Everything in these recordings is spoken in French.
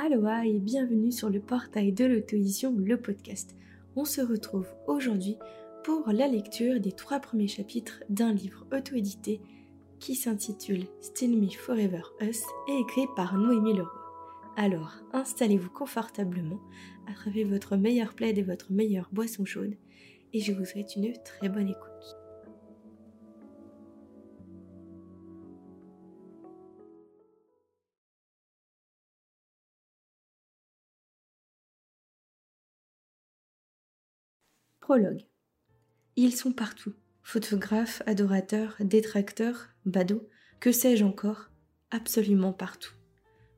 Aloha et bienvenue sur le portail de l'auto-édition Le Podcast. On se retrouve aujourd'hui pour la lecture des trois premiers chapitres d'un livre auto-édité qui s'intitule Still Me Forever Us et écrit par Noémie Leroy. Alors, installez-vous confortablement, attrapez votre meilleur plaid et votre meilleure boisson chaude et je vous souhaite une très bonne écoute. Ils sont partout. Photographes, adorateurs, détracteurs, badauds, que sais-je encore, absolument partout.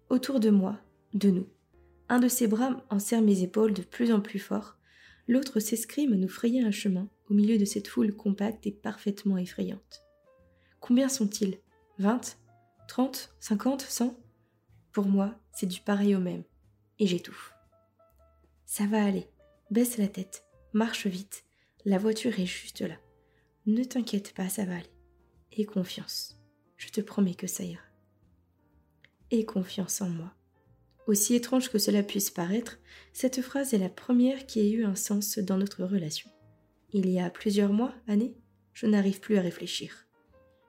Autour de moi, de nous. Un de ses bras enserre mes épaules de plus en plus fort, l'autre s'escrime à nous frayer un chemin au milieu de cette foule compacte et parfaitement effrayante. Combien sont-ils? Vingt? Trente? Cinquante? Cent? Pour moi, c'est du pareil au même, et j'étouffe. Ça va aller, baisse la tête, Marche vite, la voiture est juste là. Ne t'inquiète pas, ça va aller. Aie confiance. Je te promets que ça ira. Aie confiance en moi. Aussi étrange que cela puisse paraître, cette phrase est la première qui ait eu un sens dans notre relation. Il y a plusieurs mois, années, je n'arrive plus à réfléchir.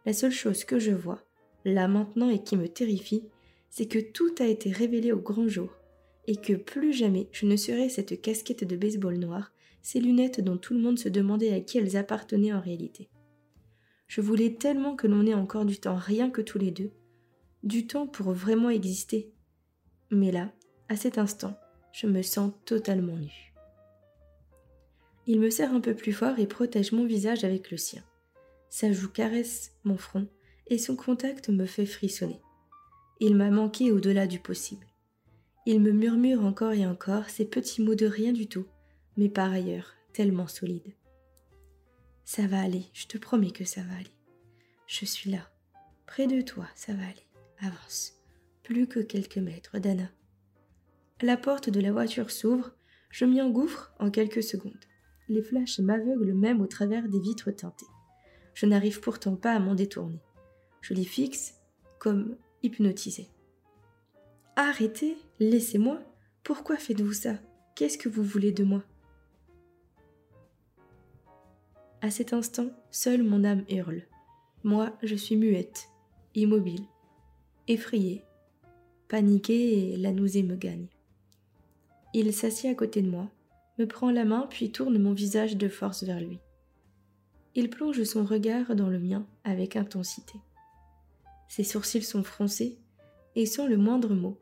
La seule chose que je vois, là maintenant et qui me terrifie, c'est que tout a été révélé au grand jour, et que plus jamais je ne serai cette casquette de baseball noire ces lunettes dont tout le monde se demandait à qui elles appartenaient en réalité. Je voulais tellement que l'on ait encore du temps rien que tous les deux, du temps pour vraiment exister. Mais là, à cet instant, je me sens totalement nue. Il me serre un peu plus fort et protège mon visage avec le sien. Sa joue caresse mon front et son contact me fait frissonner. Il m'a manqué au-delà du possible. Il me murmure encore et encore ces petits mots de rien du tout, mais par ailleurs tellement solide. Ça va aller, je te promets que ça va aller. Je suis là, près de toi, ça va aller. Avance. Plus que quelques mètres, Dana. La porte de la voiture s'ouvre, je m'y engouffre en quelques secondes. Les flashs m'aveuglent même au travers des vitres teintées. Je n'arrive pourtant pas à m'en détourner. Je les fixe comme hypnotisé. Arrêtez, laissez-moi. Pourquoi faites-vous ça? Qu'est-ce que vous voulez de moi? À cet instant, seule mon âme hurle. Moi, je suis muette, immobile, effrayée, paniquée et la nausée me gagne. Il s'assied à côté de moi, me prend la main puis tourne mon visage de force vers lui. Il plonge son regard dans le mien avec intensité. Ses sourcils sont froncés et sans le moindre mot,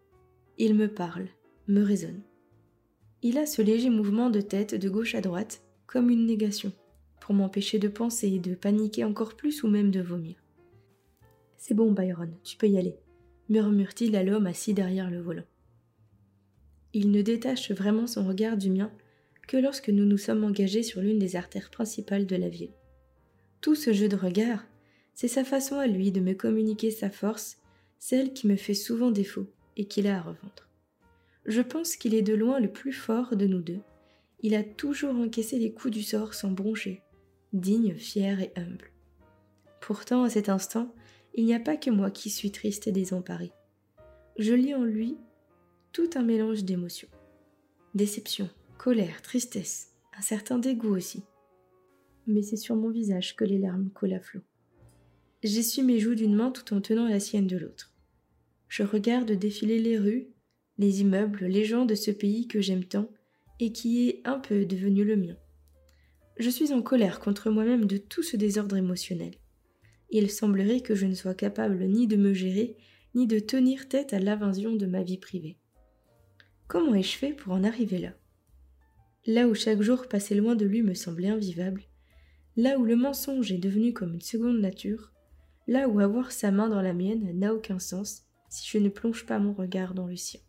il me parle, me raisonne. Il a ce léger mouvement de tête de gauche à droite comme une négation pour m'empêcher de penser, de paniquer encore plus ou même de vomir. C'est bon, Byron, tu peux y aller, murmure-t-il à l'homme assis derrière le volant. Il ne détache vraiment son regard du mien que lorsque nous nous sommes engagés sur l'une des artères principales de la ville. Tout ce jeu de regard, c'est sa façon à lui de me communiquer sa force, celle qui me fait souvent défaut et qu'il a à revendre. Je pense qu'il est de loin le plus fort de nous deux. Il a toujours encaissé les coups du sort sans broncher, digne, fier et humble. Pourtant, à cet instant, il n'y a pas que moi qui suis triste et désemparée. Je lis en lui tout un mélange d'émotions. Déception, colère, tristesse, un certain dégoût aussi. Mais c'est sur mon visage que les larmes coulent à flot. J'essuie mes joues d'une main tout en tenant la sienne de l'autre. Je regarde défiler les rues, les immeubles, les gens de ce pays que j'aime tant et qui est un peu devenu le mien. Je suis en colère contre moi-même de tout ce désordre émotionnel. Il semblerait que je ne sois capable ni de me gérer, ni de tenir tête à l'invasion de ma vie privée. Comment ai-je fait pour en arriver là? Là où chaque jour passé loin de lui me semblait invivable, là où le mensonge est devenu comme une seconde nature, là où avoir sa main dans la mienne n'a aucun sens si je ne plonge pas mon regard dans le sien.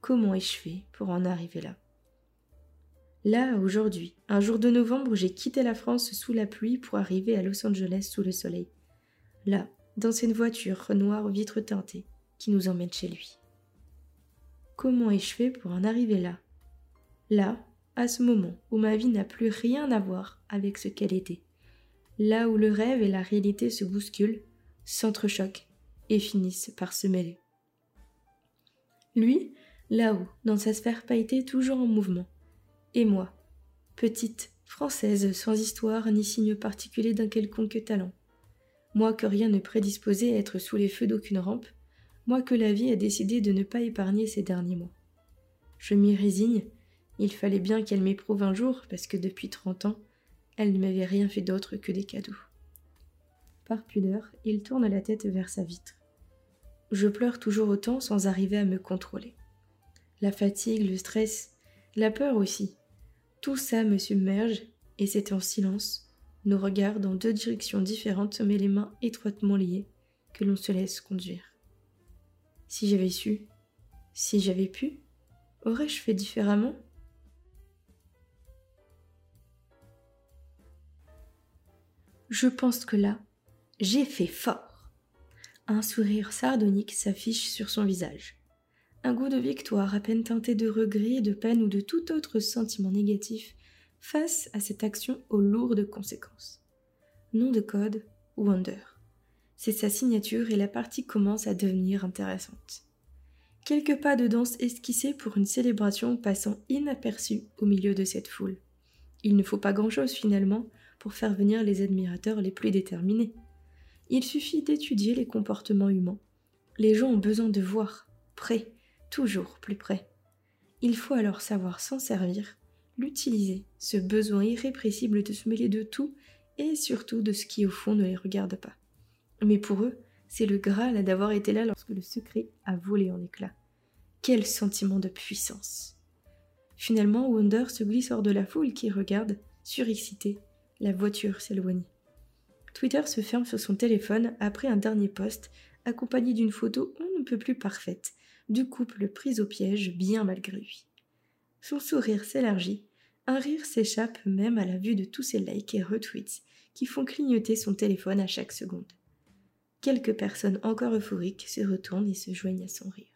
Comment ai-je fait pour en arriver là? Là, aujourd'hui, un jour de novembre, j'ai quitté la France sous la pluie pour arriver à Los Angeles sous le soleil. Là, dans cette voiture noire aux vitres teintées qui nous emmène chez lui. Comment ai-je fait pour en arriver là? Là, à ce moment où ma vie n'a plus rien à voir avec ce qu'elle était. Là où le rêve et la réalité se bousculent, s'entrechoquent et finissent par se mêler. Lui, là-haut, dans sa sphère pailletée toujours en mouvement. Et moi, petite, française, sans histoire ni signe particulier d'un quelconque talent. Moi que rien ne prédisposait à être sous les feux d'aucune rampe, moi que la vie a décidé de ne pas épargner ces derniers mois. Je m'y résigne, il fallait bien qu'elle m'éprouve un jour, parce que depuis trente ans, elle ne m'avait rien fait d'autre que des cadeaux. Par pudeur, il tourne la tête vers sa vitre. Je pleure toujours autant sans arriver à me contrôler. La fatigue, le stress, la peur aussi. Tout ça me submerge, et c'est en silence, nos regards dans deux directions différentes mais les mains étroitement liées, que l'on se laisse conduire. Si j'avais su, si j'avais pu, aurais-je fait différemment? Je pense que là, j'ai fait fort. Un sourire sardonique s'affiche sur son visage. Un goût de victoire à peine teinté de regret, de peine ou de tout autre sentiment négatif face à cette action aux lourdes conséquences. Nom de code, Wonder. C'est sa signature et la partie commence à devenir intéressante. Quelques pas de danse esquissés pour une célébration passant inaperçus au milieu de cette foule. Il ne faut pas grand-chose finalement pour faire venir les admirateurs les plus déterminés. Il suffit d'étudier les comportements humains. Les gens ont besoin de voir, près, toujours plus près. Il faut alors savoir s'en servir l'utiliser, ce besoin irrépressible de se mêler de tout et surtout de ce qui au fond ne les regarde pas. Mais pour eux, c'est le Graal d'avoir été là lorsque le secret a volé en éclats. Quel sentiment de puissance. Finalement, Wonder se glisse hors de la foule qui regarde, surexcité, la voiture s'éloigner. Twitter se ferme sur son téléphone après un dernier post, accompagné d'une photo on ne peut plus parfaite, du couple pris au piège bien malgré lui. Son sourire s'élargit un rire s'échappe même à la vue de tous ces likes et retweets qui font clignoter son téléphone à chaque seconde. Quelques personnes encore euphoriques se retournent et se joignent à son rire.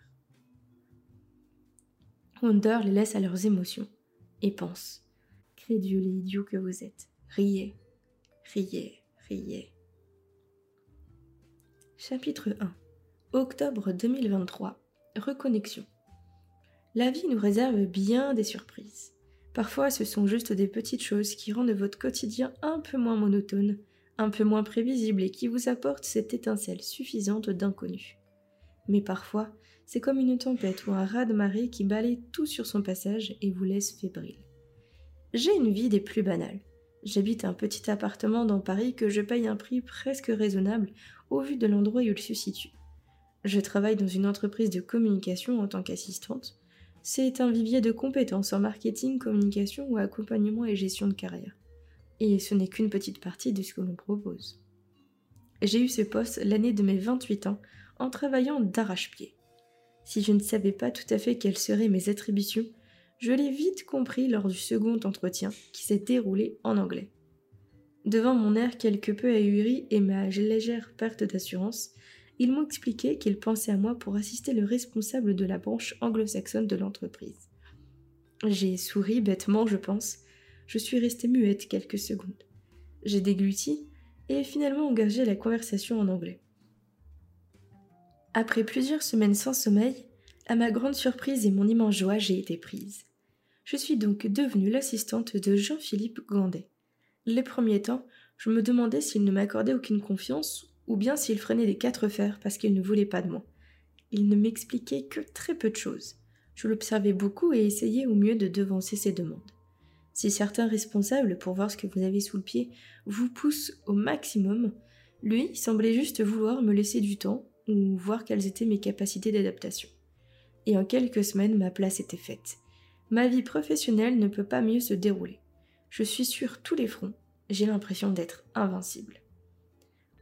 Wonder les laisse à leurs émotions et pense Crédule et idiot que vous êtes, riez, riez, riez. Chapitre 1 Octobre 2023 Reconnexion. La vie nous réserve bien des surprises. Parfois, ce sont juste des petites choses qui rendent votre quotidien un peu moins monotone, un peu moins prévisible et qui vous apportent cette étincelle suffisante d'inconnu. Mais parfois, c'est comme une tempête ou un raz-de-marée qui balaye tout sur son passage et vous laisse fébrile. J'ai une vie des plus banales. J'habite un petit appartement dans Paris que je paye un prix presque raisonnable au vu de l'endroit où il se situe. Je travaille dans une entreprise de communication en tant qu'assistante c'est un vivier de compétences en marketing, communication ou accompagnement et gestion de carrière. Et ce n'est qu'une petite partie de ce que l'on propose. J'ai eu ce poste l'année de mes 28 ans en travaillant d'arrache-pied. Si je ne savais pas tout à fait quelles seraient mes attributions, je l'ai vite compris lors du second entretien qui s'est déroulé en anglais. Devant mon air quelque peu ahuri et ma légère perte d'assurance, ils m'ont expliqué qu'ils pensaient à moi pour assister le responsable de la branche anglo-saxonne de l'entreprise. J'ai souri bêtement, je pense. Je suis restée muette quelques secondes. J'ai dégluti et finalement engagé la conversation en anglais. Après plusieurs semaines sans sommeil, à ma grande surprise et mon immense joie, j'ai été prise. Je suis donc devenue l'assistante de Jean-Philippe Gandet. Les premiers temps, je me demandais s'il ne m'accordait aucune confiance ou bien s'il freinait des quatre fers parce qu'il ne voulait pas de moi. Il ne m'expliquait que très peu de choses. Je l'observais beaucoup et essayais au mieux de devancer ses demandes. Si certains responsables, pour voir ce que vous avez sous le pied, vous poussent au maximum, lui semblait juste vouloir me laisser du temps ou voir quelles étaient mes capacités d'adaptation. Et en quelques semaines, ma place était faite. Ma vie professionnelle ne peut pas mieux se dérouler. Je suis sur tous les fronts. J'ai l'impression d'être invincible.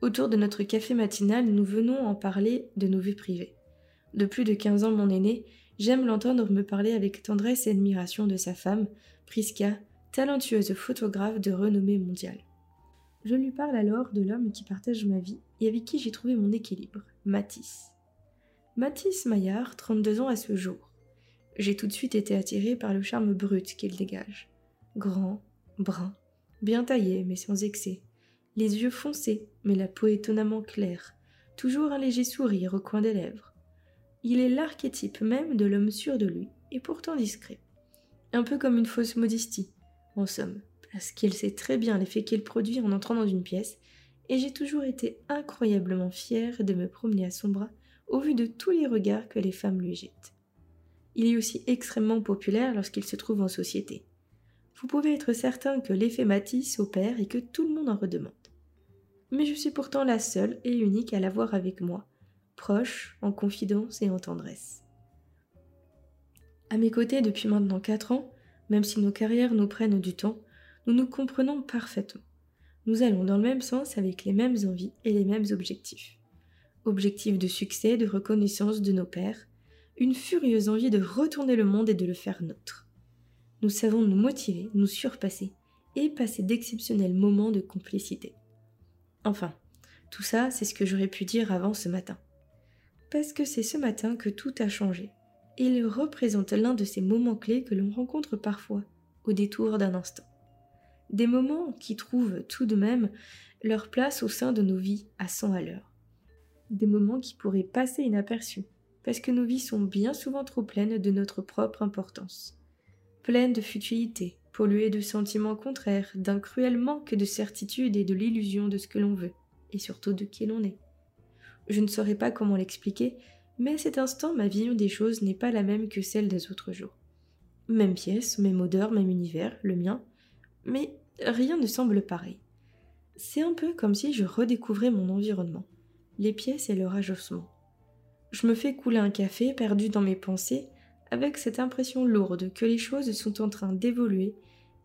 Autour de notre café matinal, nous venons en parler de nos vies privées. De plus de 15 ans, mon aîné, j'aime l'entendre me parler avec tendresse et admiration de sa femme, Priska, talentueuse photographe de renommée mondiale. Je lui parle alors de l'homme qui partage ma vie et avec qui j'ai trouvé mon équilibre, Matisse. Matisse Maillard, 32 ans à ce jour. J'ai tout de suite été attirée par le charme brut qu'il dégage. Grand, brun, bien taillé mais sans excès, les yeux foncés, mais la peau étonnamment claire, toujours un léger sourire au coin des lèvres. Il est l'archétype même de l'homme sûr de lui, et pourtant discret. Un peu comme une fausse modestie, en somme, parce qu'il sait très bien l'effet qu'il produit en entrant dans une pièce, et j'ai toujours été incroyablement fière de me promener à son bras au vu de tous les regards que les femmes lui jettent. Il est aussi extrêmement populaire lorsqu'il se trouve en société. Vous pouvez être certain que l'effet Matisse opère et que tout le monde en redemande. Mais je suis pourtant la seule et unique à l'avoir avec moi, proche, en confidence et en tendresse. À mes côtés depuis maintenant quatre ans, même si nos carrières nous prennent du temps, nous nous comprenons parfaitement. Nous allons dans le même sens avec les mêmes envies et les mêmes objectifs. Objectifs de succès, de reconnaissance de nos pères, une furieuse envie de retourner le monde et de le faire nôtre. Nous savons nous motiver, nous surpasser et passer d'exceptionnels moments de complicité. Enfin, tout ça, c'est ce que j'aurais pu dire avant ce matin. Parce que c'est ce matin que tout a changé. Il représente l'un de ces moments clés que l'on rencontre parfois, au détour d'un instant. Des moments qui trouvent tout de même leur place au sein de nos vies à 100 à l'heure. Des moments qui pourraient passer inaperçus, parce que nos vies sont bien souvent trop pleines de notre propre importance. Pleines de futilité, polluées de sentiments contraires, d'un cruel manque de certitude et de l'illusion de ce que l'on veut, et surtout de qui l'on est. Je ne saurais pas comment l'expliquer, mais à cet instant ma vision des choses n'est pas la même que celle des autres jours. Même pièce, même odeur, même univers, le mien, mais rien ne semble pareil. C'est un peu comme si je redécouvrais mon environnement, les pièces et leur agencement. Je me fais couler un café perdu dans mes pensées, avec cette impression lourde que les choses sont en train d'évoluer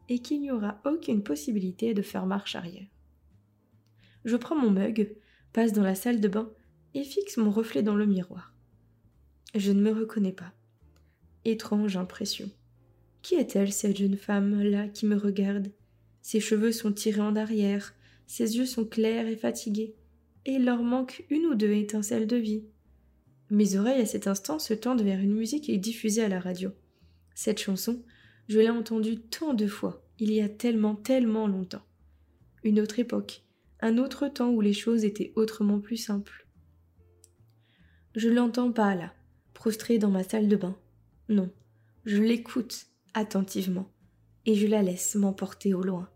et qu'il n'y aura aucune possibilité de faire marche arrière. Je prends mon mug, passe dans la salle de bain et fixe mon reflet dans le miroir. Je ne me reconnais pas. Étrange impression. Qui est-elle, cette jeune femme-là qui me regarde? Ses cheveux sont tirés en arrière, ses yeux sont clairs et fatigués, et il leur manque une ou deux étincelles de vie. Mes oreilles à cet instant se tendent vers une musique diffusée à la radio. Cette chanson, je l'ai entendue tant de fois, il y a tellement, tellement longtemps. Une autre époque, un autre temps où les choses étaient autrement plus simples. Je l'entends pas là, prostrée dans ma salle de bain. Non, je l'écoute attentivement, et je la laisse m'emporter au loin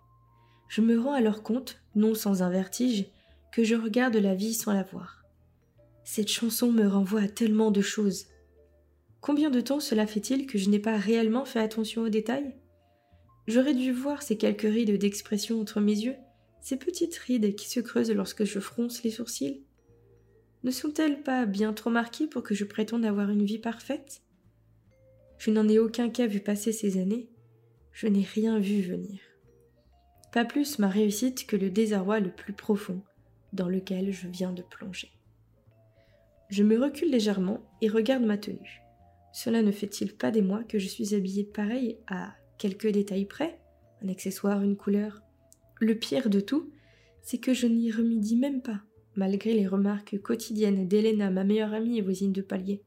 je me rends alors compte, non sans un vertige, que je regarde la vie sans la voir. Cette chanson me renvoie à tellement de choses. Combien de temps cela fait-il que je n'ai pas réellement fait attention aux détails? J'aurais dû voir ces quelques rides d'expression entre mes yeux, ces petites rides qui se creusent lorsque je fronce les sourcils. Ne sont-elles pas bien trop marquées pour que je prétende avoir une vie parfaite? Je n'en ai aucun cas vu passer ces années, je n'ai rien vu venir. Pas plus ma réussite que le désarroi le plus profond dans lequel je viens de plonger. Je me recule légèrement et regarde ma tenue. Cela ne fait-il pas des mois que je suis habillée pareil à quelques détails près? Un accessoire, une couleur? Le pire de tout, c'est que je n'y remédie même pas, malgré les remarques quotidiennes d'Helena, ma meilleure amie et voisine de palier.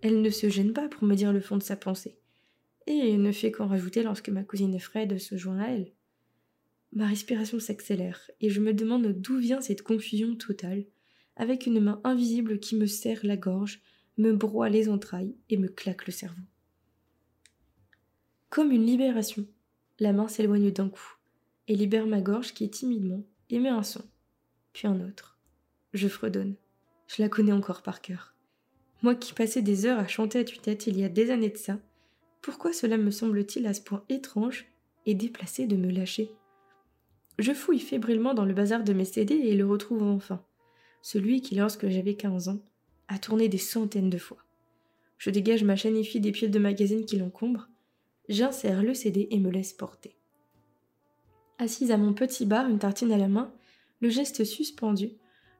Elle ne se gêne pas pour me dire le fond de sa pensée, et ne fait qu'en rajouter lorsque ma cousine Fred se joint à elle. Ma respiration s'accélère et je me demande d'où vient cette confusion totale, avec une main invisible qui me serre la gorge, me broie les entrailles et me claque le cerveau. Comme une libération, la main s'éloigne d'un coup et libère ma gorge qui timidement émet un son, puis un autre. Je fredonne. Je la connais encore par cœur. Moi qui passais des heures à chanter à tue-tête il y a des années de ça, pourquoi cela me semble-t-il à ce point étrange et déplacé de me lâcher? Je fouille fébrilement dans le bazar de mes CD et le retrouve enfin. Celui qui, lorsque j'avais 15 ans, a tourné des centaines de fois. Je dégage ma chaîne des piles de magazines qui l'encombrent, j'insère le CD et me laisse porter. Assise à mon petit bar, une tartine à la main, le geste suspendu,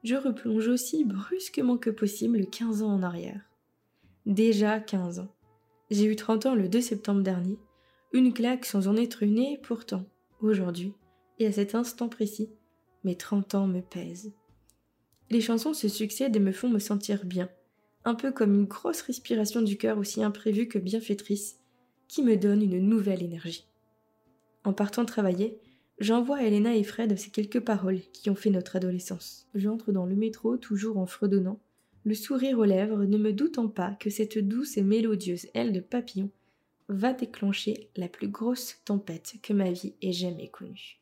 je replonge aussi brusquement que possible 15 ans en arrière. Déjà 15 ans. J'ai eu 30 ans le 2 septembre dernier, une claque sans en être une et pourtant, aujourd'hui, et à cet instant précis, mes trente ans me pèsent. Les chansons se succèdent et me font me sentir bien, un peu comme une grosse respiration du cœur aussi imprévue que bienfaitrice, qui me donne une nouvelle énergie. En partant travailler, j'envoie à Elena et Fred ces quelques paroles qui ont fait notre adolescence. J'entre dans le métro toujours en fredonnant, le sourire aux lèvres, ne me doutant pas que cette douce et mélodieuse aile de papillon va déclencher la plus grosse tempête que ma vie ait jamais connue.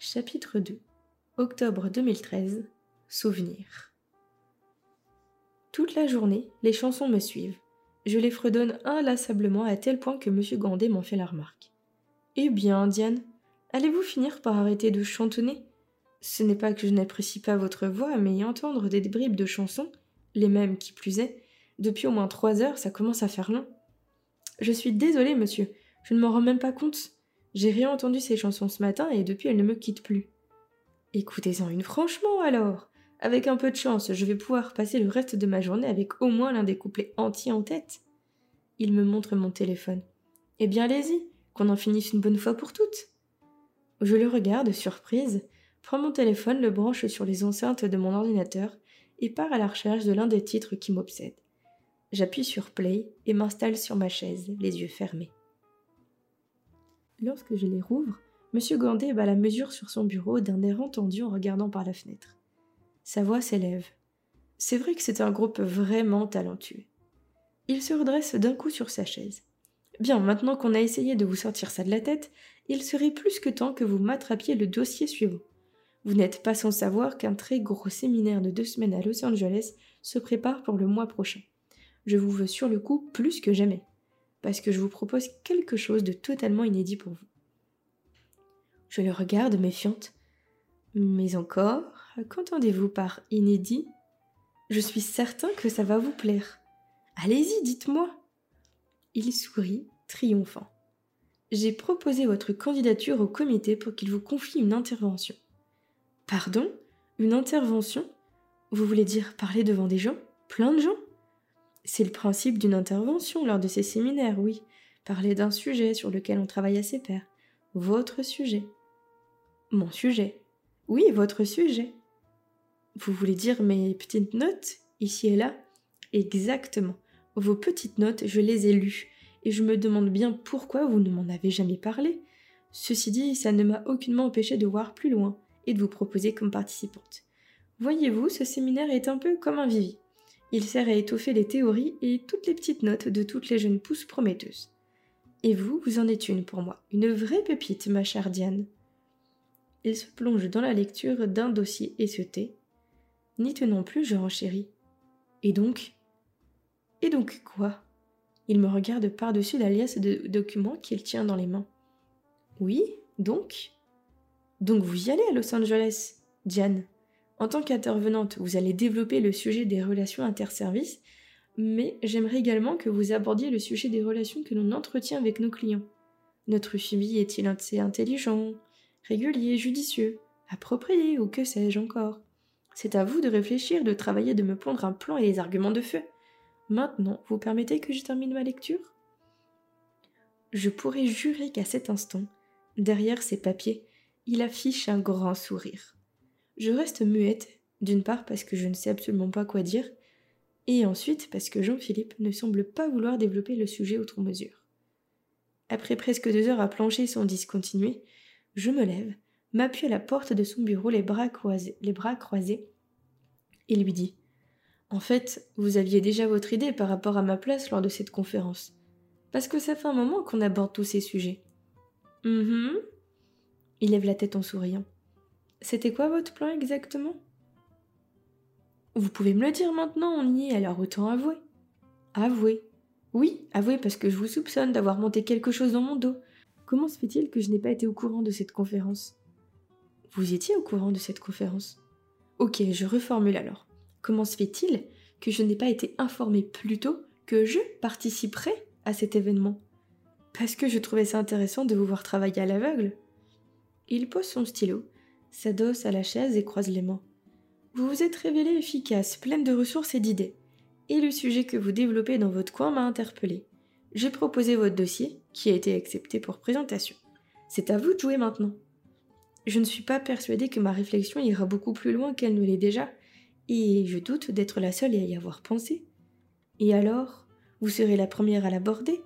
Chapitre 2 Octobre 2013 Souvenir Toute la journée, les chansons me suivent. Je les fredonne inlassablement à tel point que M. Grandet m'en fait la remarque. Eh bien, Diane, allez-vous finir par arrêter de chantonner? Ce n'est pas que je n'apprécie pas votre voix, mais entendre des bribes de chansons, les mêmes qui plus est, depuis au moins trois heures, ça commence à faire long. Je suis désolée, monsieur, je ne m'en rends même pas compte. J'ai rien entendu ces chansons ce matin et depuis elles ne me quittent plus. Écoutez-en une franchement alors. Avec un peu de chance, je vais pouvoir passer le reste de ma journée avec au moins l'un des couplets entiers en tête. Il me montre mon téléphone. Eh bien, allez-y, qu'on en finisse une bonne fois pour toutes. Je le regarde, surprise, prends mon téléphone, le branche sur les enceintes de mon ordinateur et pars à la recherche de l'un des titres qui m'obsèdent. J'appuie sur Play et m'installe sur ma chaise, les yeux fermés. Lorsque je les rouvre, M. Gandet bat la mesure sur son bureau d'un air entendu en regardant par la fenêtre. Sa voix s'élève. C'est vrai que c'est un groupe vraiment talentueux. Il se redresse d'un coup sur sa chaise. Bien, maintenant qu'on a essayé de vous sortir ça de la tête, il serait plus que temps que vous m'attrapiez le dossier suivant. Vous n'êtes pas sans savoir qu'un très gros séminaire de deux semaines à Los Angeles se prépare pour le mois prochain. Je vous veux sur le coup plus que jamais parce que je vous propose quelque chose de totalement inédit pour vous. Je le regarde méfiante. Mais encore, qu'entendez-vous par inédit? Je suis certain que ça va vous plaire. Allez-y, dites-moi. Il sourit, triomphant. J'ai proposé votre candidature au comité pour qu'il vous confie une intervention. Pardon? Une intervention? Vous voulez dire parler devant des gens? Plein de gens? C'est le principe d'une intervention lors de ces séminaires, oui. Parler d'un sujet sur lequel on travaille à ses pairs. Votre sujet. Mon sujet. Oui, votre sujet. Vous voulez dire mes petites notes, ici et là? Exactement. Vos petites notes, je les ai lues, et je me demande bien pourquoi vous ne m'en avez jamais parlé. Ceci dit, ça ne m'a aucunement empêché de voir plus loin et de vous proposer comme participante. Voyez-vous, ce séminaire est un peu comme un vivi. Il sert à étoffer les théories et toutes les petites notes de toutes les jeunes pousses prometteuses. Et vous, vous en êtes une pour moi, une vraie pépite, ma chère Diane. Il se plonge dans la lecture d'un dossier et se tait. N'y tenant plus, je renchéris. Et donc? Et donc quoi? Il me regarde par-dessus la liasse de documents qu'il tient dans les mains. Oui, donc? Donc vous y allez à Los Angeles, Diane? En tant qu'intervenante, vous allez développer le sujet des relations interservices, mais j'aimerais également que vous abordiez le sujet des relations que l'on entretient avec nos clients. Notre suivi est-il assez intelligent, régulier, judicieux, approprié ou que sais-je encore? C'est à vous de réfléchir, de travailler, de me pondre un plan et des arguments de feu. Maintenant, vous permettez que je termine ma lecture? Je pourrais jurer qu'à cet instant, derrière ces papiers, il affiche un grand sourire. Je reste muette, d'une part parce que je ne sais absolument pas quoi dire, et ensuite parce que Jean-Philippe ne semble pas vouloir développer le sujet outre mesure. Après presque deux heures à plancher sans discontinuer, je me lève, m'appuie à la porte de son bureau les bras croisés, les et lui dis En fait, vous aviez déjà votre idée par rapport à ma place lors de cette conférence. Parce que ça fait un moment qu'on aborde tous ces sujets. Hum Il lève la tête en souriant. C'était quoi votre plan exactement? Vous pouvez me le dire maintenant, on y est, alors autant avouer. Avouer Oui, avouer parce que je vous soupçonne d'avoir monté quelque chose dans mon dos. Comment se fait-il que je n'ai pas été au courant de cette conférence? Vous étiez au courant de cette conférence? Ok, je reformule alors. Comment se fait-il que je n'ai pas été informé plus tôt que je participerais à cet événement? Parce que je trouvais ça intéressant de vous voir travailler à l'aveugle. Il pose son stylo, s'adosse à la chaise et croise les mains. Vous vous êtes révélé efficace, pleine de ressources et d'idées. Et le sujet que vous développez dans votre coin m'a interpellé. J'ai proposé votre dossier, qui a été accepté pour présentation. C'est à vous de jouer maintenant. Je ne suis pas persuadée que ma réflexion ira beaucoup plus loin qu'elle ne l'est déjà, et je doute d'être la seule à y avoir pensé. Et alors Vous serez la première à l'aborder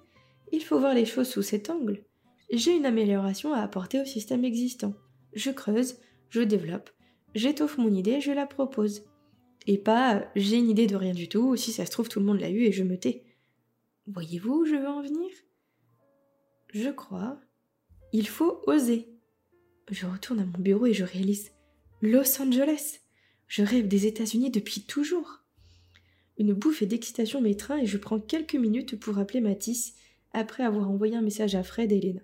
Il faut voir les choses sous cet angle. J'ai une amélioration à apporter au système existant. Je creuse, je développe, j'étoffe mon idée, je la propose. Et pas j'ai une idée de rien du tout, si ça se trouve tout le monde l'a eu et je me tais. Voyez-vous où je veux en venir? Je crois. Il faut oser. Je retourne à mon bureau et je réalise Los Angeles. Je rêve des États-Unis depuis toujours. Une bouffée d'excitation m'étreint et je prends quelques minutes pour appeler Matisse après avoir envoyé un message à Fred et Elena.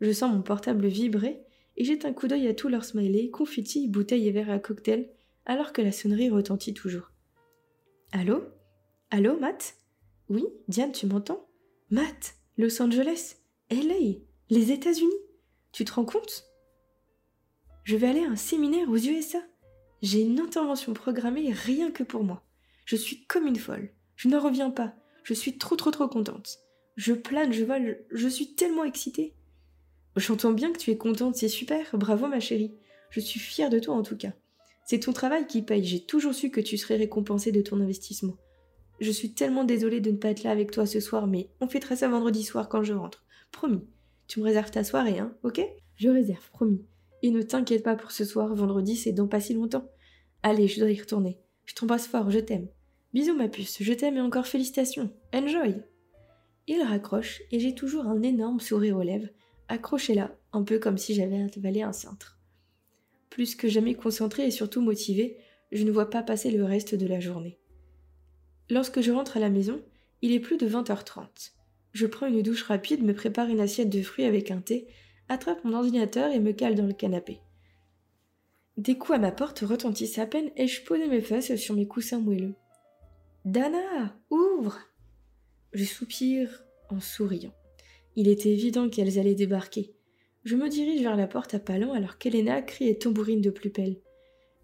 Je sens mon portable vibrer et jette un coup d'œil à tous leurs smileys, confettis, bouteilles et verres à cocktail, alors que la sonnerie retentit toujours. Allô? Allô, Matt? Oui, Diane, tu m'entends? Matt, Los Angeles, LA, les États-Unis. Tu te rends compte? Je vais aller à un séminaire aux USA. J'ai une intervention programmée rien que pour moi. Je suis comme une folle. Je ne reviens pas. Je suis trop trop trop contente. Je plane, je vole, je suis tellement excitée. J'entends bien que tu es contente, c'est super, bravo ma chérie. Je suis fière de toi en tout cas. C'est ton travail qui paye, j'ai toujours su que tu serais récompensée de ton investissement. Je suis tellement désolée de ne pas être là avec toi ce soir, mais on fêtera ça vendredi soir quand je rentre. Promis. Tu me réserves ta soirée, hein, ok? Je réserve, promis. Et ne t'inquiète pas pour ce soir, vendredi c'est dans pas si longtemps. Allez, je dois y retourner. Je t'embrasse fort, je t'aime. Bisous ma puce, je t'aime et encore félicitations. Enjoy Il raccroche et j'ai toujours un énorme sourire aux lèvres accroché là, un peu comme si j'avais avalé un cintre. Plus que jamais concentré et surtout motivé, je ne vois pas passer le reste de la journée. Lorsque je rentre à la maison, il est plus de 20h30. Je prends une douche rapide, me prépare une assiette de fruits avec un thé, attrape mon ordinateur et me cale dans le canapé. Des coups à ma porte retentissent à peine et je posais mes fesses sur mes coussins moelleux. Dana, ouvre Je soupire en souriant. Il était évident qu'elles allaient débarquer. Je me dirige vers la porte à pas alors qu'Elena crie et tambourine de plus belle.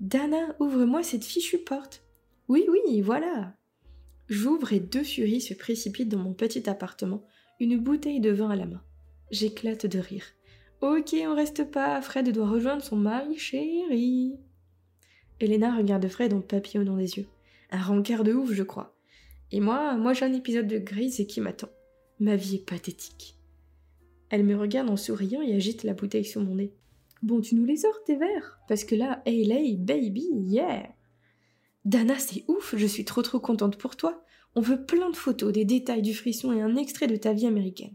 Dana, ouvre-moi cette fichue porte. Oui, oui, voilà. J'ouvre et deux furies se précipitent dans mon petit appartement, une bouteille de vin à la main. J'éclate de rire. Ok, on reste pas, Fred doit rejoindre son mari chéri. Elena regarde Fred en papillonnant des yeux. Un rencard de ouf, je crois. Et moi, moi j'ai un épisode de Grace qui m'attend. Ma vie est pathétique. Elle me regarde en souriant et agite la bouteille sur mon nez. Bon, tu nous les sors, tes verres? Parce que là, hey, baby, yeah Dana, c'est ouf, je suis trop trop contente pour toi. On veut plein de photos, des détails du frisson et un extrait de ta vie américaine.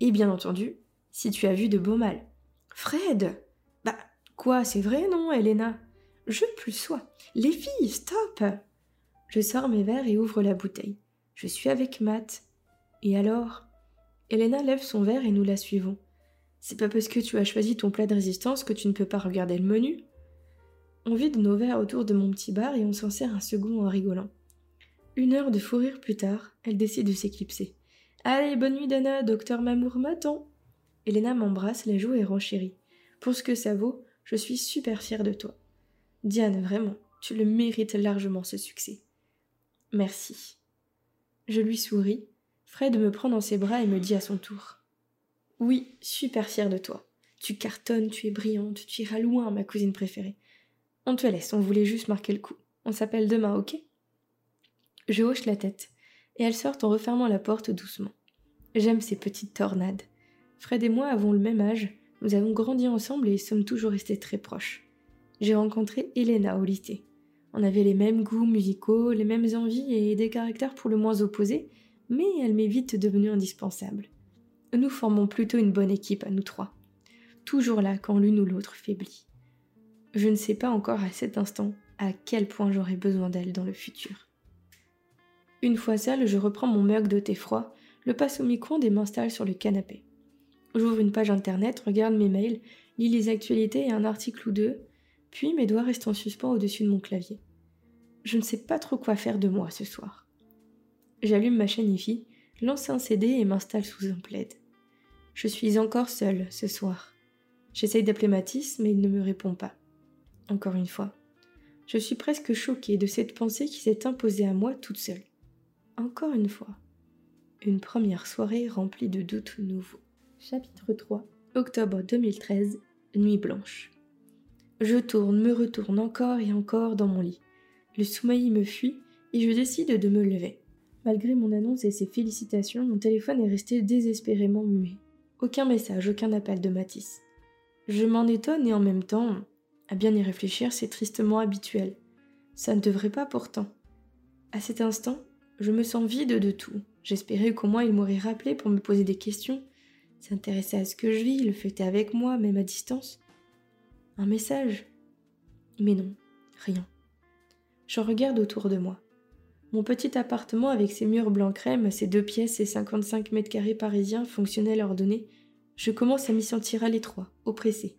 Et bien entendu, si tu as vu de beaux mâles. Fred? Bah, quoi, c'est vrai, non, Elena? Je plus sois. Les filles, stop Je sors mes verres et ouvre la bouteille. Je suis avec Matt. Et alors? Elena lève son verre et nous la suivons. C'est pas parce que tu as choisi ton plat de résistance que tu ne peux pas regarder le menu. On vide nos verres autour de mon petit bar et on s'en sert un second en rigolant. Une heure de fou rire plus tard, elle décide de s'éclipser. Allez, bonne nuit, Dana, docteur Mamour m'attend. Elena m'embrasse, la joue et renchérit. Pour ce que ça vaut, je suis super fière de toi. Diane, vraiment, tu le mérites largement ce succès. Merci. Je lui souris, Fred me prend dans ses bras et me dit à son tour Oui, super fière de toi. Tu cartonnes, tu es brillante, tu iras loin, ma cousine préférée. On te laisse, on voulait juste marquer le coup. On s'appelle demain, ok? Je hoche la tête, et elle sort en refermant la porte doucement. J'aime ces petites tornades. Fred et moi avons le même âge, nous avons grandi ensemble et sommes toujours restés très proches. J'ai rencontré Elena au lycée. On avait les mêmes goûts musicaux, les mêmes envies et des caractères pour le moins opposés, mais elle m'est vite devenue indispensable. Nous formons plutôt une bonne équipe à nous trois, toujours là quand l'une ou l'autre faiblit. Je ne sais pas encore à cet instant à quel point j'aurai besoin d'elle dans le futur. Une fois seule, je reprends mon mug de thé froid, le passe au micro-ondes et m'installe sur le canapé. J'ouvre une page internet, regarde mes mails, lis les actualités et un article ou deux, puis mes doigts restent en suspens au-dessus de mon clavier. Je ne sais pas trop quoi faire de moi ce soir. J'allume ma chaîne IFI, lance un CD et m'installe sous un plaid. Je suis encore seule ce soir. J'essaye d'appeler Matisse, mais il ne me répond pas. Encore une fois. Je suis presque choquée de cette pensée qui s'est imposée à moi toute seule. Encore une fois. Une première soirée remplie de doutes nouveaux. Chapitre 3. Octobre 2013. Nuit blanche. Je tourne, me retourne encore et encore dans mon lit. Le sommeil me fuit et je décide de me lever. Malgré mon annonce et ses félicitations, mon téléphone est resté désespérément muet. Aucun message, aucun appel de Matisse. Je m'en étonne et en même temps, À bien y réfléchir, c'est tristement habituel. Ça ne devrait pas pourtant. À cet instant, je me sens vide de tout. J'espérais qu'au moins il m'aurait rappelé pour me poser des questions, s'intéresser à ce que je vis, le fêter avec moi, même à distance. Un message? Mais non, rien. Je regarde autour de moi. Mon petit appartement avec ses murs blanc crème, ses deux pièces et 55 mètres carrés parisiens fonctionnels ordonnés, je commence à m'y sentir à l'étroit, oppressé.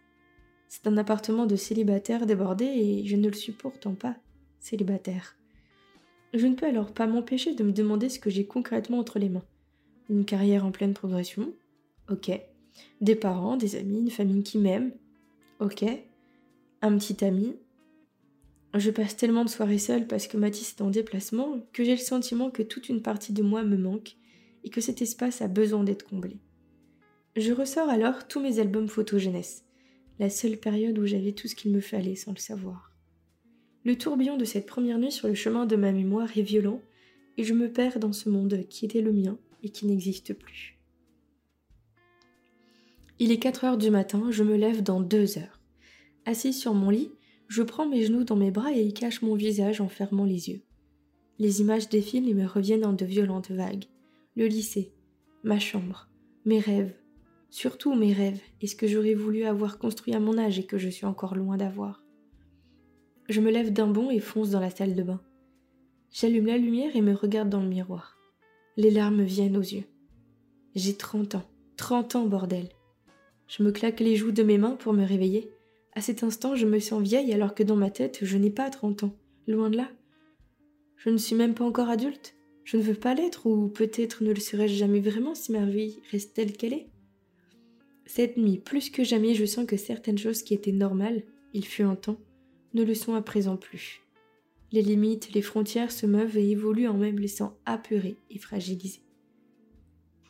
C'est un appartement de célibataire débordé et je ne le suis pourtant pas célibataire. Je ne peux alors pas m'empêcher de me demander ce que j'ai concrètement entre les mains. Une carrière en pleine progression Ok. Des parents, des amis, une famille qui m'aime Ok. Un petit ami Je passe tellement de soirées seule parce que Mathis est en déplacement que j'ai le sentiment que toute une partie de moi me manque et que cet espace a besoin d'être comblé. Je ressors alors tous mes albums photo jeunesse, la seule période où j'avais tout ce qu'il me fallait sans le savoir. Le tourbillon de cette première nuit sur le chemin de ma mémoire est violent, et je me perds dans ce monde qui était le mien et qui n'existe plus. Il est 4 heures du matin, je me lève dans deux heures. Assis sur mon lit, je prends mes genoux dans mes bras et y cache mon visage en fermant les yeux. Les images défilent et me reviennent en de violentes vagues. Le lycée, ma chambre, mes rêves, surtout mes rêves et ce que j'aurais voulu avoir construit à mon âge et que je suis encore loin d'avoir. Je me lève d'un bond et fonce dans la salle de bain. J'allume la lumière et me regarde dans le miroir. Les larmes viennent aux yeux. J'ai trente ans. Trente ans, bordel. Je me claque les joues de mes mains pour me réveiller. À cet instant, je me sens vieille alors que dans ma tête, je n'ai pas trente ans. Loin de là. Je ne suis même pas encore adulte. Je ne veux pas l'être, ou peut-être ne le serais-je jamais vraiment si ma vie reste telle qu'elle est. Cette nuit, plus que jamais, je sens que certaines choses qui étaient normales, il fut un temps, ne le sont à présent plus. Les limites, les frontières se meuvent et évoluent en même laissant apeuré et fragilisé.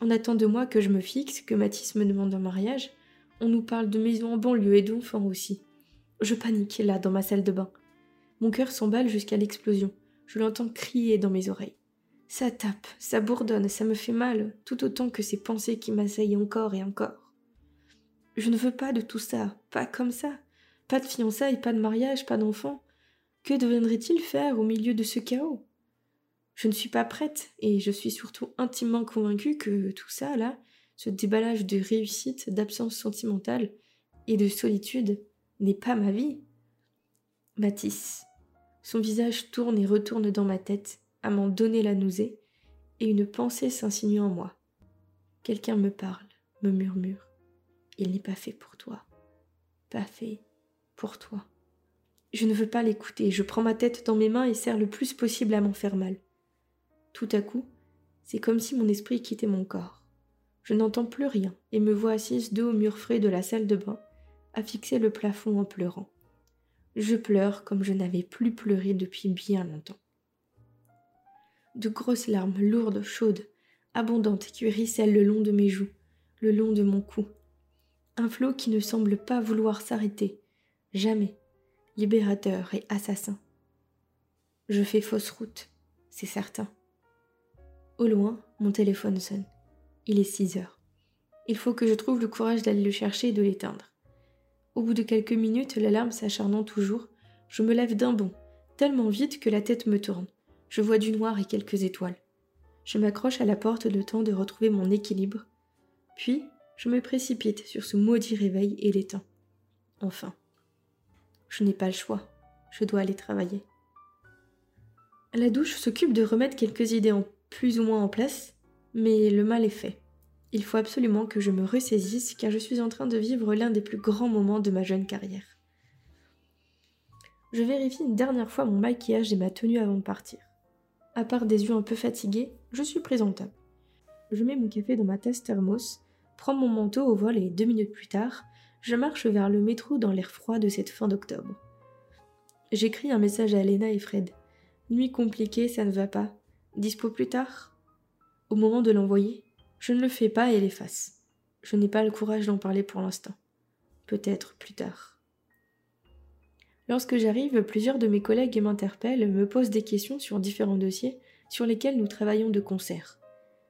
On attend de moi que je me fixe, que Mathis me demande un mariage. On nous parle de maison en banlieue et d'enfants aussi. Je panique là dans ma salle de bain. Mon cœur s'emballe jusqu'à l'explosion. Je l'entends crier dans mes oreilles. Ça tape, ça bourdonne, ça me fait mal, tout autant que ces pensées qui m'assaillent encore et encore. Je ne veux pas de tout ça, pas comme ça. Pas de fiançailles, pas de mariage, pas d'enfant. Que deviendrait-il faire au milieu de ce chaos? Je ne suis pas prête, et je suis surtout intimement convaincue que tout ça, là, ce déballage de réussite, d'absence sentimentale et de solitude, n'est pas ma vie. Matisse. Son visage tourne et retourne dans ma tête, à m'en donner la nausée, et une pensée s'insinue en moi. Quelqu'un me parle, me murmure. Il n'est pas fait pour toi. Pas fait pour toi. Je ne veux pas l'écouter, je prends ma tête dans mes mains et serre le plus possible à m'en faire mal. Tout à coup, c'est comme si mon esprit quittait mon corps. Je n'entends plus rien et me vois assise dos au mur frais de la salle de bain, à fixer le plafond en pleurant. Je pleure comme je n'avais plus pleuré depuis bien longtemps. De grosses larmes lourdes, chaudes, abondantes qui ruissellent le long de mes joues, le long de mon cou. Un flot qui ne semble pas vouloir s'arrêter, Jamais. Libérateur et assassin. Je fais fausse route, c'est certain. Au loin, mon téléphone sonne. Il est 6 heures. Il faut que je trouve le courage d'aller le chercher et de l'éteindre. Au bout de quelques minutes, l'alarme s'acharnant toujours, je me lève d'un bond, tellement vite que la tête me tourne. Je vois du noir et quelques étoiles. Je m'accroche à la porte le temps de retrouver mon équilibre. Puis, je me précipite sur ce maudit réveil et l'éteins. Enfin. Je n'ai pas le choix. Je dois aller travailler. La douche s'occupe de remettre quelques idées en plus ou moins en place, mais le mal est fait. Il faut absolument que je me ressaisisse car je suis en train de vivre l'un des plus grands moments de ma jeune carrière. Je vérifie une dernière fois mon maquillage et ma tenue avant de partir. À part des yeux un peu fatigués, je suis présentable. Je mets mon café dans ma tasse thermos, prends mon manteau au vol et deux minutes plus tard, je marche vers le métro dans l'air froid de cette fin d'octobre. J'écris un message à Elena et Fred. Nuit compliquée, ça ne va pas. Dispo plus tard Au moment de l'envoyer, je ne le fais pas et l'efface. Je n'ai pas le courage d'en parler pour l'instant. Peut-être plus tard. Lorsque j'arrive, plusieurs de mes collègues m'interpellent, me posent des questions sur différents dossiers sur lesquels nous travaillons de concert.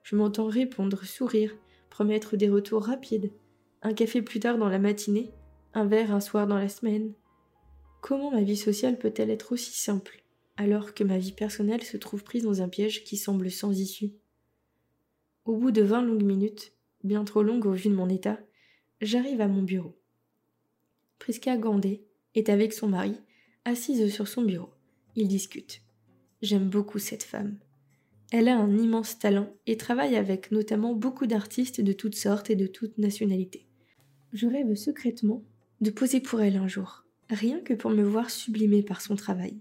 Je m'entends répondre, sourire, promettre des retours rapides, un café plus tard dans la matinée, un verre un soir dans la semaine. Comment ma vie sociale peut-elle être aussi simple, alors que ma vie personnelle se trouve prise dans un piège qui semble sans issue? Au bout de vingt longues minutes, bien trop longues au vu de mon état, j'arrive à mon bureau. Priska Gandé est avec son mari, assise sur son bureau. Ils discutent. J'aime beaucoup cette femme. Elle a un immense talent et travaille avec notamment beaucoup d'artistes de toutes sortes et de toutes nationalités. Je rêve secrètement de poser pour elle un jour, rien que pour me voir sublimée par son travail.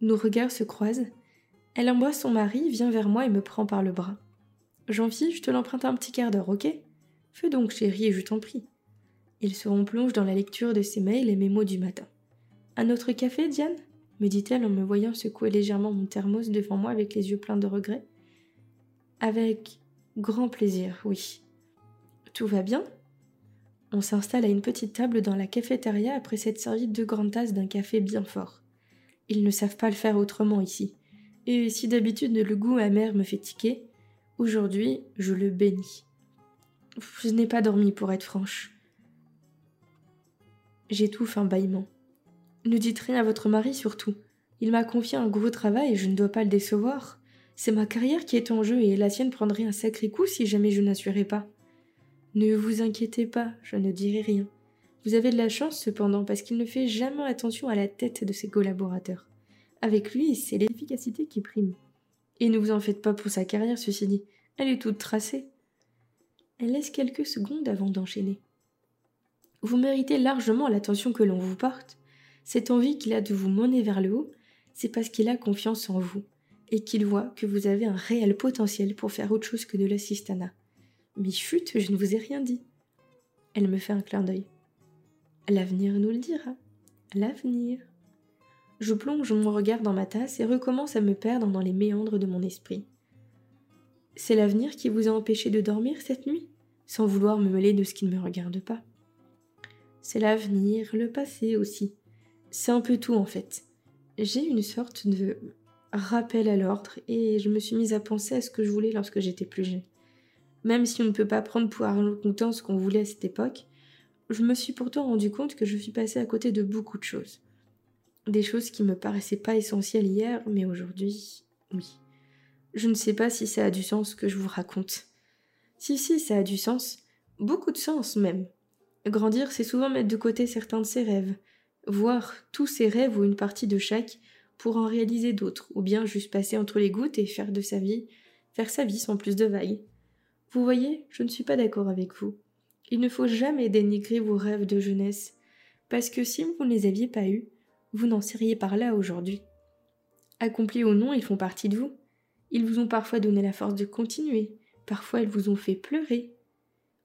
Nos regards se croisent. Elle embrasse son mari, vient vers moi et me prend par le bras. Jean-Phi, je te l'emprunte un petit quart d'heure, ok? Fais donc, chérie, je t'en prie. Il se replonge dans la lecture de ses mails et mes mots du matin. Un autre café, Diane? me dit-elle en me voyant secouer légèrement mon thermos devant moi avec les yeux pleins de regrets. Avec grand plaisir, oui. Tout va bien? On s'installe à une petite table dans la cafétéria après s'être servi deux grandes tasses d'un café bien fort. Ils ne savent pas le faire autrement ici. Et si d'habitude le goût amer me fait tiquer, aujourd'hui je le bénis. Je n'ai pas dormi pour être franche. J'étouffe un bâillement. Ne dites rien à votre mari surtout. Il m'a confié un gros travail et je ne dois pas le décevoir. C'est ma carrière qui est en jeu et la sienne prendrait un sacré coup si jamais je n'assurais pas. Ne vous inquiétez pas, je ne dirai rien. Vous avez de la chance cependant parce qu'il ne fait jamais attention à la tête de ses collaborateurs. Avec lui, c'est l'efficacité qui prime. Et ne vous en faites pas pour sa carrière, ceci dit. Elle est toute tracée. Elle laisse quelques secondes avant d'enchaîner. Vous méritez largement l'attention que l'on vous porte. Cette envie qu'il a de vous mener vers le haut, c'est parce qu'il a confiance en vous et qu'il voit que vous avez un réel potentiel pour faire autre chose que de l'assistanat. Mais chut, je ne vous ai rien dit. Elle me fait un clin d'œil. L'avenir nous le dira. L'avenir. Je plonge mon regard dans ma tasse et recommence à me perdre dans les méandres de mon esprit. C'est l'avenir qui vous a empêché de dormir cette nuit, sans vouloir me mêler de ce qui ne me regarde pas. C'est l'avenir, le passé aussi. C'est un peu tout en fait. J'ai une sorte de rappel à l'ordre et je me suis mise à penser à ce que je voulais lorsque j'étais plus jeune. Même si on ne peut pas prendre pour argent comptant ce qu'on voulait à cette époque, je me suis pourtant rendu compte que je suis passée à côté de beaucoup de choses. Des choses qui me paraissaient pas essentielles hier, mais aujourd'hui, oui. Je ne sais pas si ça a du sens que je vous raconte. Si, si, ça a du sens. Beaucoup de sens même. Grandir, c'est souvent mettre de côté certains de ses rêves, voir tous ses rêves ou une partie de chaque pour en réaliser d'autres, ou bien juste passer entre les gouttes et faire de sa vie, faire sa vie sans plus de vagues. Vous voyez, je ne suis pas d'accord avec vous. Il ne faut jamais dénigrer vos rêves de jeunesse, parce que si vous ne les aviez pas eus, vous n'en seriez par là aujourd'hui. Accomplis ou non, ils font partie de vous. Ils vous ont parfois donné la force de continuer, parfois ils vous ont fait pleurer.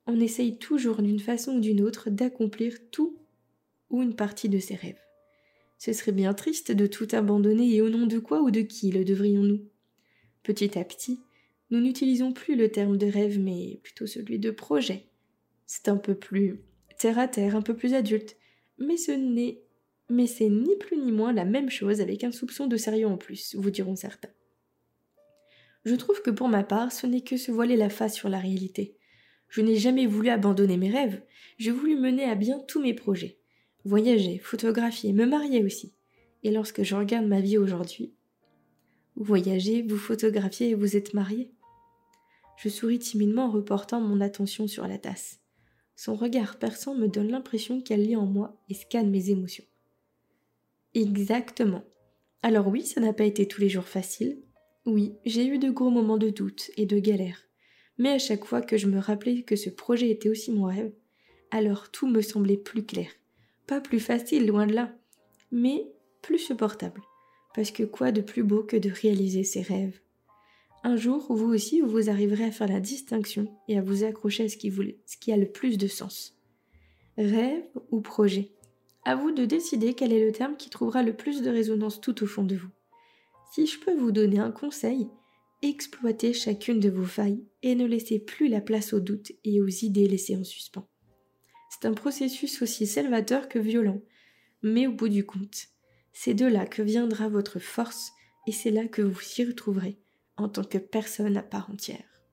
On essaye toujours d'une façon ou d'une autre d'accomplir tout ou une partie de ses rêves. Ce serait bien triste de tout abandonner et au nom de quoi ou de qui le devrions-nous? Petit à petit, nous n'utilisons plus le terme de rêve mais plutôt celui de projet. C'est un peu plus terre à terre, un peu plus adulte, mais ce n'est mais c'est ni plus ni moins la même chose avec un soupçon de sérieux en plus, vous diront certains. Je trouve que pour ma part, ce n'est que se voiler la face sur la réalité. Je n'ai jamais voulu abandonner mes rêves, j'ai voulu mener à bien tous mes projets voyager, photographier, me marier aussi. Et lorsque je regarde ma vie aujourd'hui, vous voyagez, vous photographiez et vous êtes marié. Je souris timidement en reportant mon attention sur la tasse. Son regard perçant me donne l'impression qu'elle lit en moi et scanne mes émotions. Exactement. Alors oui, ça n'a pas été tous les jours facile. Oui, j'ai eu de gros moments de doute et de galère. Mais à chaque fois que je me rappelais que ce projet était aussi mon rêve, alors tout me semblait plus clair. Pas plus facile, loin de là, mais plus supportable. Parce que quoi de plus beau que de réaliser ses rêves? Un jour, vous aussi, vous arriverez à faire la distinction et à vous accrocher à ce qui, ce qui a le plus de sens. Rêve ou projet? À vous de décider quel est le terme qui trouvera le plus de résonance tout au fond de vous. Si je peux vous donner un conseil, exploitez chacune de vos failles et ne laissez plus la place aux doutes et aux idées laissées en suspens. C'est un processus aussi salvateur que violent. Mais au bout du compte, c'est de là que viendra votre force et c'est là que vous s'y retrouverez en tant que personne à part entière.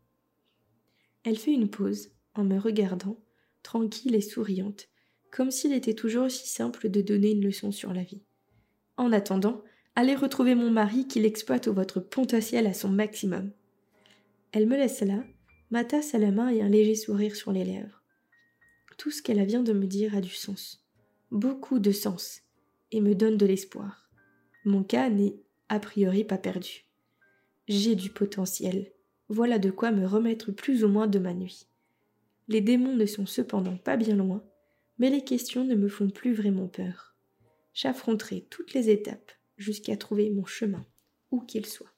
Elle fait une pause en me regardant, tranquille et souriante, comme s'il était toujours aussi simple de donner une leçon sur la vie. En attendant, allez retrouver mon mari qui l'exploite votre potentiel à son maximum. Elle me laisse là, ma tasse à la main et un léger sourire sur les lèvres. Tout ce qu'elle vient de me dire a du sens, beaucoup de sens, et me donne de l'espoir. Mon cas n'est a priori pas perdu. J'ai du potentiel, voilà de quoi me remettre plus ou moins de ma nuit. Les démons ne sont cependant pas bien loin, mais les questions ne me font plus vraiment peur. J'affronterai toutes les étapes jusqu'à trouver mon chemin, où qu'il soit.